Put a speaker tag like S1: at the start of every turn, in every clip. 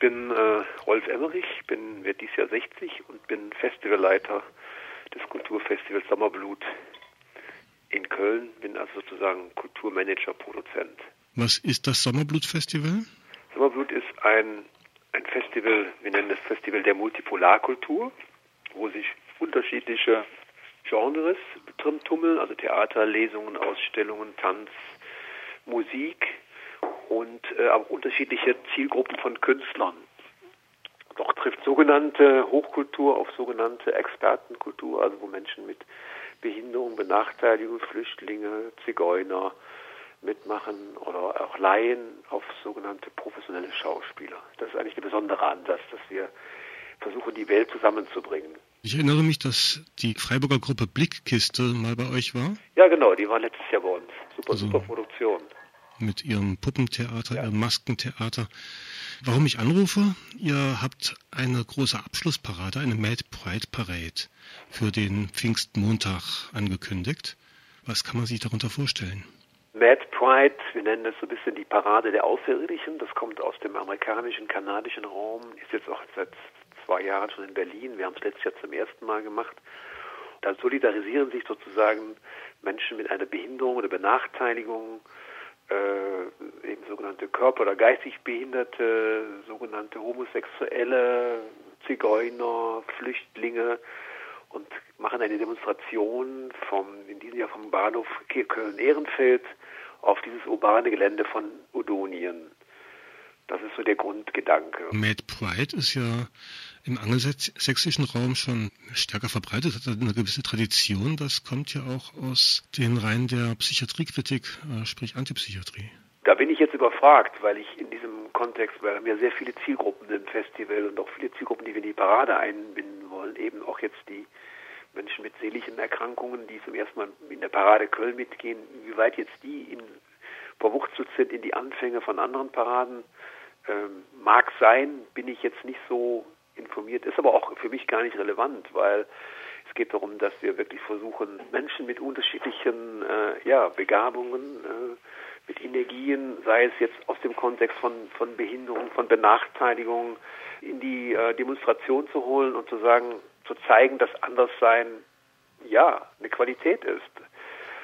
S1: bin äh, Rolf Emmerich, bin werde dieses Jahr 60 und bin Festivalleiter des Kulturfestivals Sommerblut in Köln, bin also sozusagen Kulturmanager, Produzent.
S2: Was ist das Sommerblut-Festival?
S1: Sommerblut ist ein, ein Festival, wir nennen es Festival der Multipolarkultur, wo sich unterschiedliche Genres drin tummeln, also Theater, Lesungen, Ausstellungen, Tanz, Musik und äh, auch unterschiedliche Zielgruppen von Künstlern. Doch trifft sogenannte Hochkultur auf sogenannte Expertenkultur, also wo Menschen mit Behinderung, Benachteiligung, Flüchtlinge, Zigeuner mitmachen oder auch Laien auf sogenannte professionelle Schauspieler. Das ist eigentlich der besondere Ansatz, dass wir versuchen, die Welt zusammenzubringen.
S2: Ich erinnere mich, dass die Freiburger Gruppe Blickkiste mal bei euch war.
S1: Ja, genau, die war letztes Jahr bei uns. Super, also super Produktion.
S2: Mit ihrem Puppentheater, ja. ihrem Maskentheater. Warum ich anrufe? Ihr habt eine große Abschlussparade, eine Mad Pride Parade für den Pfingstmontag angekündigt. Was kann man sich darunter vorstellen?
S1: Mad Pride, wir nennen das so ein bisschen die Parade der Außerirdischen. Das kommt aus dem amerikanischen, kanadischen Raum, ist jetzt auch seit zwei Jahren schon in Berlin. Wir haben es letztes Jahr zum ersten Mal gemacht. Da solidarisieren sich sozusagen Menschen mit einer Behinderung oder Benachteiligung, eben sogenannte Körper- oder geistig Behinderte, sogenannte Homosexuelle, Zigeuner, Flüchtlinge und machen eine Demonstration vom, in diesem Jahr vom Bahnhof Köln-Ehrenfeld auf dieses urbane Gelände von Odonien. Das ist so der Grundgedanke.
S2: Mad Pride ist ja im angelsächsischen Raum schon stärker verbreitet, hat eine gewisse Tradition. Das kommt ja auch aus den Reihen der Psychiatriekritik, äh, sprich Antipsychiatrie.
S1: Da bin ich jetzt überfragt, weil ich in diesem Kontext, weil wir sehr viele Zielgruppen im Festival und auch viele Zielgruppen, die wir in die Parade einbinden wollen, eben auch jetzt die Menschen mit seelischen Erkrankungen, die zum ersten Mal in der Parade Köln mitgehen, wie weit jetzt die in, verwurzelt sind in die Anfänge von anderen Paraden, ähm, mag sein, bin ich jetzt nicht so informiert, ist aber auch für mich gar nicht relevant, weil es geht darum, dass wir wirklich versuchen, Menschen mit unterschiedlichen äh, ja, Begabungen, äh, mit Energien, sei es jetzt aus dem Kontext von, von Behinderung, von Benachteiligung, in die äh, Demonstration zu holen und zu sagen, zu zeigen, dass Anderssein ja eine Qualität ist,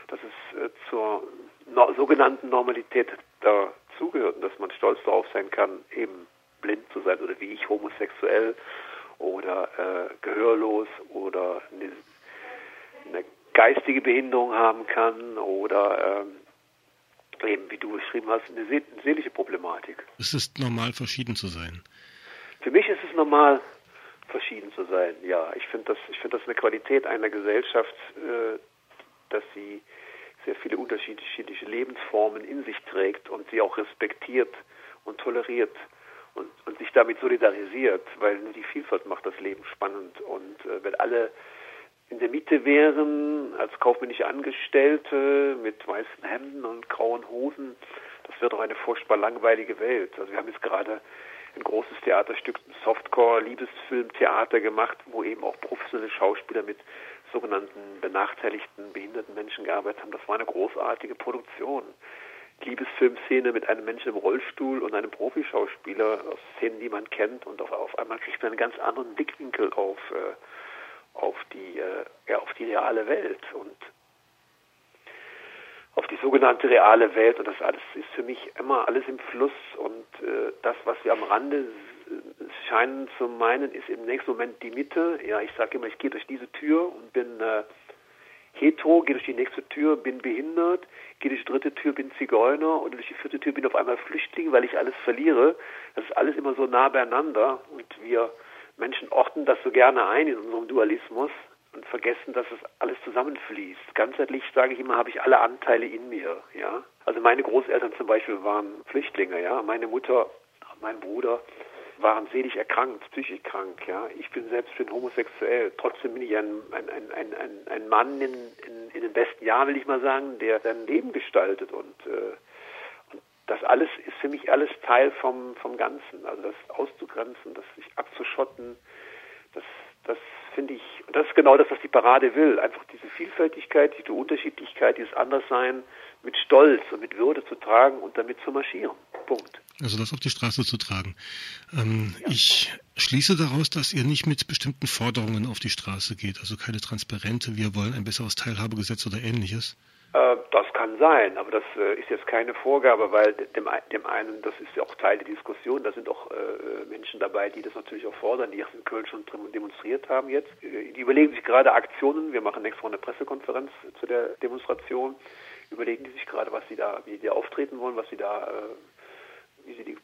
S1: dass es äh, zur no sogenannten Normalität dazugehört und dass man stolz darauf sein kann, eben blind zu sein oder wie ich homosexuell oder äh, gehörlos oder eine, eine, geistige Behinderung haben kann oder ähm, eben, wie du beschrieben hast, eine, eine seelische Problematik.
S2: Es ist normal, verschieden zu sein.
S1: Für mich ist es normal, verschieden zu sein. Ja, ich finde das, ich finde das eine Qualität einer Gesellschaft, äh, dass sie sehr viele unterschiedliche Lebensformen in sich trägt und sie auch respektiert und toleriert und, und sich damit solidarisiert, weil nur die Vielfalt macht das Leben spannend. Und äh, wenn alle in der Mitte wären, als kaufmännische Angestellte mit weißen Hemden und grauen Hosen, das wäre doch eine furchtbar langweilige Welt. Also wir haben jetzt gerade ein großes Theaterstück, Softcore, Liebesfilm, Theater gemacht, wo eben auch professionelle Schauspieler mit sogenannten benachteiligten, behinderten Menschen gearbeitet haben. Das war eine großartige Produktion. Liebesfilmszene mit einem Menschen im Rollstuhl und einem Profischauspieler aus Szenen, die man kennt und auf, auf einmal kriegt man einen ganz anderen Blickwinkel auf, äh, auf die, äh, ja, auf die reale Welt und auf die sogenannte reale Welt und das alles ist für mich immer alles im Fluss und äh, das, was wir am Rande scheinen zu meinen, ist im nächsten Moment die Mitte. Ja, ich sage immer, ich gehe durch diese Tür und bin äh, hetero, gehe durch die nächste Tür, bin behindert, gehe durch die dritte Tür, bin Zigeuner und durch die vierte Tür bin auf einmal Flüchtling, weil ich alles verliere. Das ist alles immer so nah beieinander und wir Menschen orten das so gerne ein in unserem Dualismus und vergessen, dass es alles zusammenfließt. Ganzheitlich sage ich immer, habe ich alle Anteile in mir, ja. Also meine Großeltern zum Beispiel waren Flüchtlinge, ja. Meine Mutter, mein Bruder waren selig erkrankt, psychisch krank, ja. Ich bin selbst bin homosexuell. Trotzdem bin ich ein, ein, ein, ein, ein Mann in, in, in den besten Jahren, will ich mal sagen, der sein Leben gestaltet und, äh, und das alles ist für mich alles Teil vom, vom Ganzen. Also das auszugrenzen, das sich abzuschotten, das, das finde ich, und das ist genau das, was die Parade will. Einfach diese Vielfältigkeit, diese Unterschiedlichkeit, dieses Anderssein mit Stolz und mit Würde zu tragen und damit zu marschieren. Punkt.
S2: Also das auf die Straße zu tragen. Ähm, ja. Ich schließe daraus, dass ihr nicht mit bestimmten Forderungen auf die Straße geht, also keine Transparente, wir wollen ein besseres Teilhabegesetz oder ähnliches.
S1: Äh, das kann sein, aber das äh, ist jetzt keine Vorgabe, weil dem, dem einen, das ist ja auch Teil der Diskussion, da sind auch äh, Menschen dabei, die das natürlich auch fordern, die in Köln schon demonstriert haben jetzt. Äh, die überlegen sich gerade Aktionen, wir machen nächste Woche eine Pressekonferenz zu der Demonstration, überlegen die sich gerade, was sie da, wie die auftreten wollen, was sie da wie sie die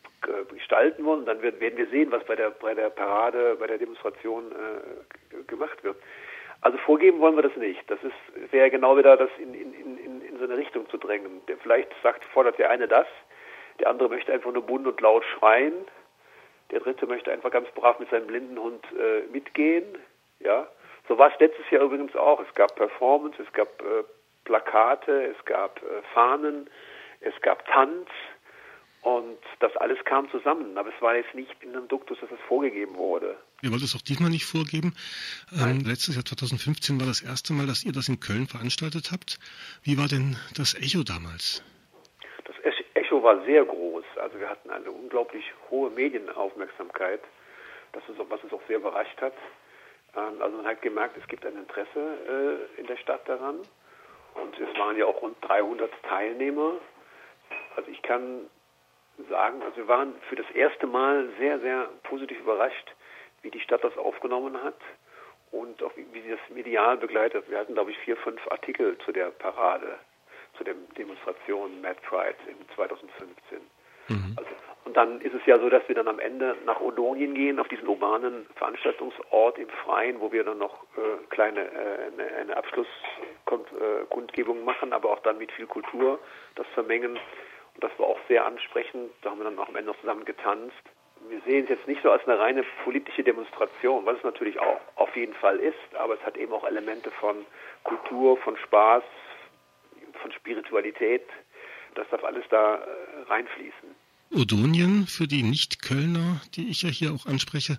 S1: gestalten wollen. Dann werden wir sehen, was bei der, bei der Parade, bei der Demonstration äh, gemacht wird. Also vorgeben wollen wir das nicht. Das wäre genau wieder das in, in, in, in so eine Richtung zu drängen. Der vielleicht sagt, fordert der eine das, der andere möchte einfach nur bunt und laut schreien, der dritte möchte einfach ganz brav mit seinem blinden Hund äh, mitgehen. Ja, so war es letztes Jahr übrigens auch. Es gab Performance, es gab äh, Plakate, es gab äh, Fahnen, es gab Tanz, und das alles kam zusammen, aber es war jetzt nicht in einem Duktus, dass es vorgegeben wurde.
S2: Ihr wollt es auch diesmal nicht vorgeben. Ähm, letztes Jahr 2015 war das erste Mal, dass ihr das in Köln veranstaltet habt. Wie war denn das Echo damals?
S1: Das Echo war sehr groß. Also wir hatten eine unglaublich hohe Medienaufmerksamkeit, das ist, was uns auch sehr überrascht hat. Ähm, also man hat gemerkt, es gibt ein Interesse äh, in der Stadt daran. Und es waren ja auch rund 300 Teilnehmer. Also ich kann sagen, also wir waren für das erste Mal sehr, sehr positiv überrascht, wie die Stadt das aufgenommen hat und auch wie, wie sie das medial begleitet. Wir hatten, glaube ich, vier, fünf Artikel zu der Parade, zu der Demonstration Mad Pride in 2015. Mhm. Also, und dann ist es ja so, dass wir dann am Ende nach Odonien gehen, auf diesen urbanen Veranstaltungsort im Freien, wo wir dann noch äh, kleine äh, eine, eine Abschlusskundgebung äh, machen, aber auch dann mit viel Kultur das vermengen. Das war auch sehr ansprechend. Da haben wir dann auch am Ende noch zusammen getanzt. Wir sehen es jetzt nicht so als eine reine politische Demonstration, was es natürlich auch auf jeden Fall ist, aber es hat eben auch Elemente von Kultur, von Spaß, von Spiritualität. Das darf alles da äh, reinfließen.
S2: Odonien für die Nicht-Kölner, die ich ja hier auch anspreche,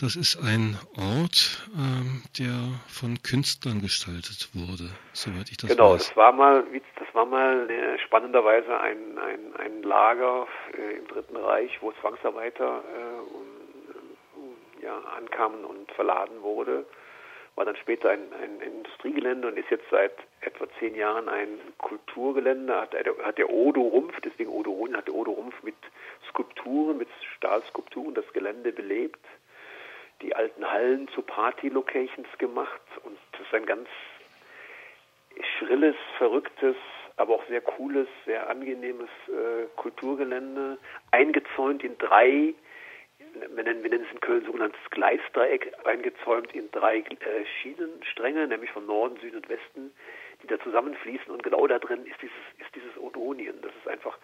S2: das ist ein Ort, ähm, der von Künstlern gestaltet wurde, soweit ich das
S1: genau,
S2: weiß.
S1: Genau, das war mal, das war mal äh, spannenderweise ein, ein, ein Lager äh, im Dritten Reich, wo Zwangsarbeiter äh, um, ja, ankamen und verladen wurde war dann später ein, ein Industriegelände und ist jetzt seit etwa zehn Jahren ein Kulturgelände, hat, hat der Odo Rumpf, deswegen Odo Run, hat der Odo Rumpf mit Skulpturen, mit Stahlskulpturen das Gelände belebt, die alten Hallen zu Party-Locations gemacht und das ist ein ganz schrilles, verrücktes, aber auch sehr cooles, sehr angenehmes äh, Kulturgelände, eingezäunt in drei wir nennen, wir nennen es in Köln sogenanntes Gleisdreieck, eingezäumt in drei äh, Schienenstränge, nämlich von Norden, Süden und Westen, die da zusammenfließen und genau da drin ist dieses, ist dieses Odonien. Das ist einfach,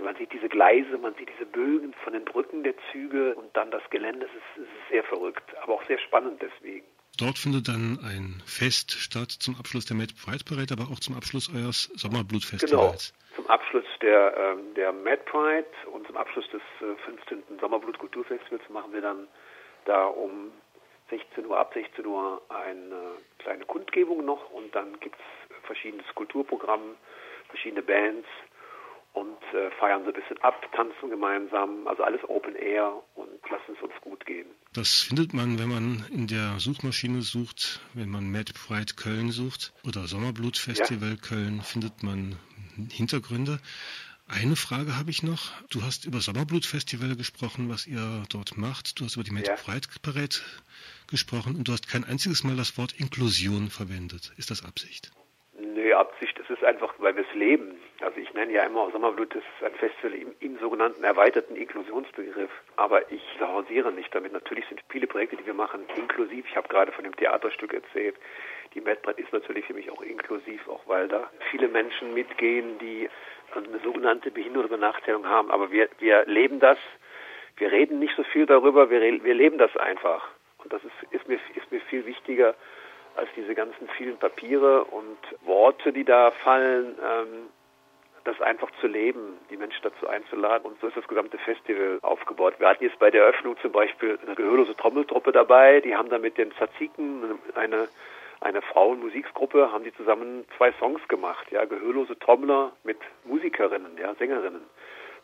S1: man sieht diese Gleise, man sieht diese Bögen von den Brücken der Züge und dann das Gelände. Es ist, es ist sehr verrückt, aber auch sehr spannend deswegen.
S2: Dort findet dann ein Fest statt zum Abschluss der Mad Pride Parade, aber auch zum Abschluss eures Sommerblutfestivals.
S1: Genau zum Abschluss der, ähm, der Mad Pride und zum Abschluss des äh, 15. Sommerblut Kulturfestivals machen wir dann da um 16 Uhr, ab 16 Uhr eine kleine Kundgebung noch und dann gibt es verschiedenes Kulturprogramm, verschiedene Bands und äh, feiern so ein bisschen ab, tanzen gemeinsam, also alles Open Air und lassen es uns gut gehen.
S2: Das findet man, wenn man in der Suchmaschine sucht, wenn man Mad Pride Köln sucht oder Sommerblut Festival ja. Köln, findet man Hintergründe. Eine Frage habe ich noch. Du hast über Sommerblut Festival gesprochen, was ihr dort macht. Du hast über die Mad ja. Pride Parade gesprochen und du hast kein einziges Mal das Wort Inklusion verwendet. Ist das Absicht?
S1: Absicht, es ist einfach, weil wir es leben. Also ich nenne ja immer Sommerblut, das ist ein Festival im, im sogenannten erweiterten Inklusionsbegriff. Aber ich hausiere nicht damit. Natürlich sind viele Projekte, die wir machen, inklusiv. Ich habe gerade von dem Theaterstück erzählt. Die MedBrand ist natürlich für mich auch inklusiv, auch weil da viele Menschen mitgehen, die eine sogenannte Behinderung oder Benachteiligung haben. Aber wir, wir leben das. Wir reden nicht so viel darüber. Wir, wir leben das einfach. Und das ist, ist, mir, ist mir viel wichtiger als diese ganzen vielen Papiere und Worte, die da fallen. Ähm, das einfach zu leben, die Menschen dazu einzuladen. Und so ist das gesamte Festival aufgebaut. Wir hatten jetzt bei der Eröffnung zum Beispiel eine gehörlose Trommeltruppe dabei. Die haben dann mit den Zaziken eine, eine Frauenmusikgruppe, haben die zusammen zwei Songs gemacht. Ja, gehörlose Trommler mit Musikerinnen, ja, Sängerinnen.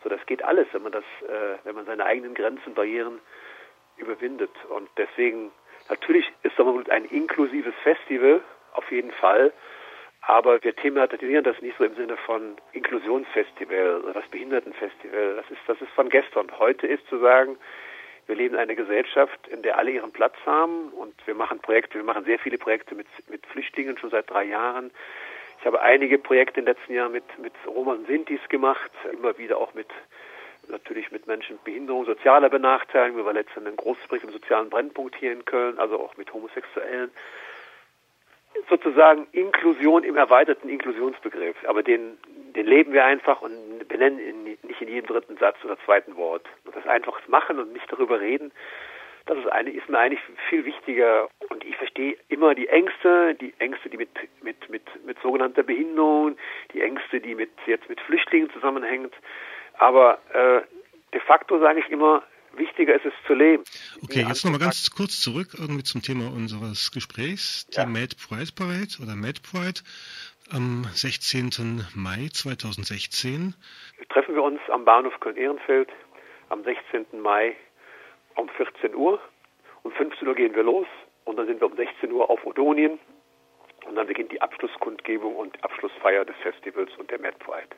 S1: So, das geht alles, wenn man das, äh, wenn man seine eigenen Grenzen, Barrieren überwindet. Und deswegen, natürlich ist Sommerblut ein inklusives Festival, auf jeden Fall. Aber wir thematisieren das nicht so im Sinne von Inklusionsfestival oder das Behindertenfestival. Das ist, das ist von gestern. Heute ist zu sagen, wir leben in einer Gesellschaft, in der alle ihren Platz haben und wir machen Projekte, wir machen sehr viele Projekte mit, mit Flüchtlingen schon seit drei Jahren. Ich habe einige Projekte in den letzten Jahren mit, mit Roma und Sintis gemacht, immer wieder auch mit natürlich mit Menschen mit Behinderung, sozialer Benachteiligung. Wir waren letztens ein großes Projekt im sozialen Brennpunkt hier in Köln, also auch mit Homosexuellen. Sozusagen Inklusion im erweiterten Inklusionsbegriff. Aber den, den leben wir einfach und benennen ihn nicht in jedem dritten Satz oder zweiten Wort. Und das einfach machen und nicht darüber reden, das ist, eine, ist mir eigentlich viel wichtiger. Und ich verstehe immer die Ängste, die Ängste, die mit, mit, mit, mit sogenannter Behinderung, die Ängste, die mit, jetzt mit Flüchtlingen zusammenhängt. Aber äh, de facto sage ich immer, wichtiger ist es zu leben.
S2: Okay, jetzt nochmal ganz kurz zurück irgendwie zum Thema unseres Gesprächs, die ja. Mad Pride Parade oder Mad Pride am 16. Mai 2016.
S1: Treffen wir uns am Bahnhof Köln-Ehrenfeld am 16. Mai um 14 Uhr. Um 15 Uhr gehen wir los und dann sind wir um 16 Uhr auf Odonien und dann beginnt die Abschlusskundgebung und Abschlussfeier des Festivals und der Mad Pride.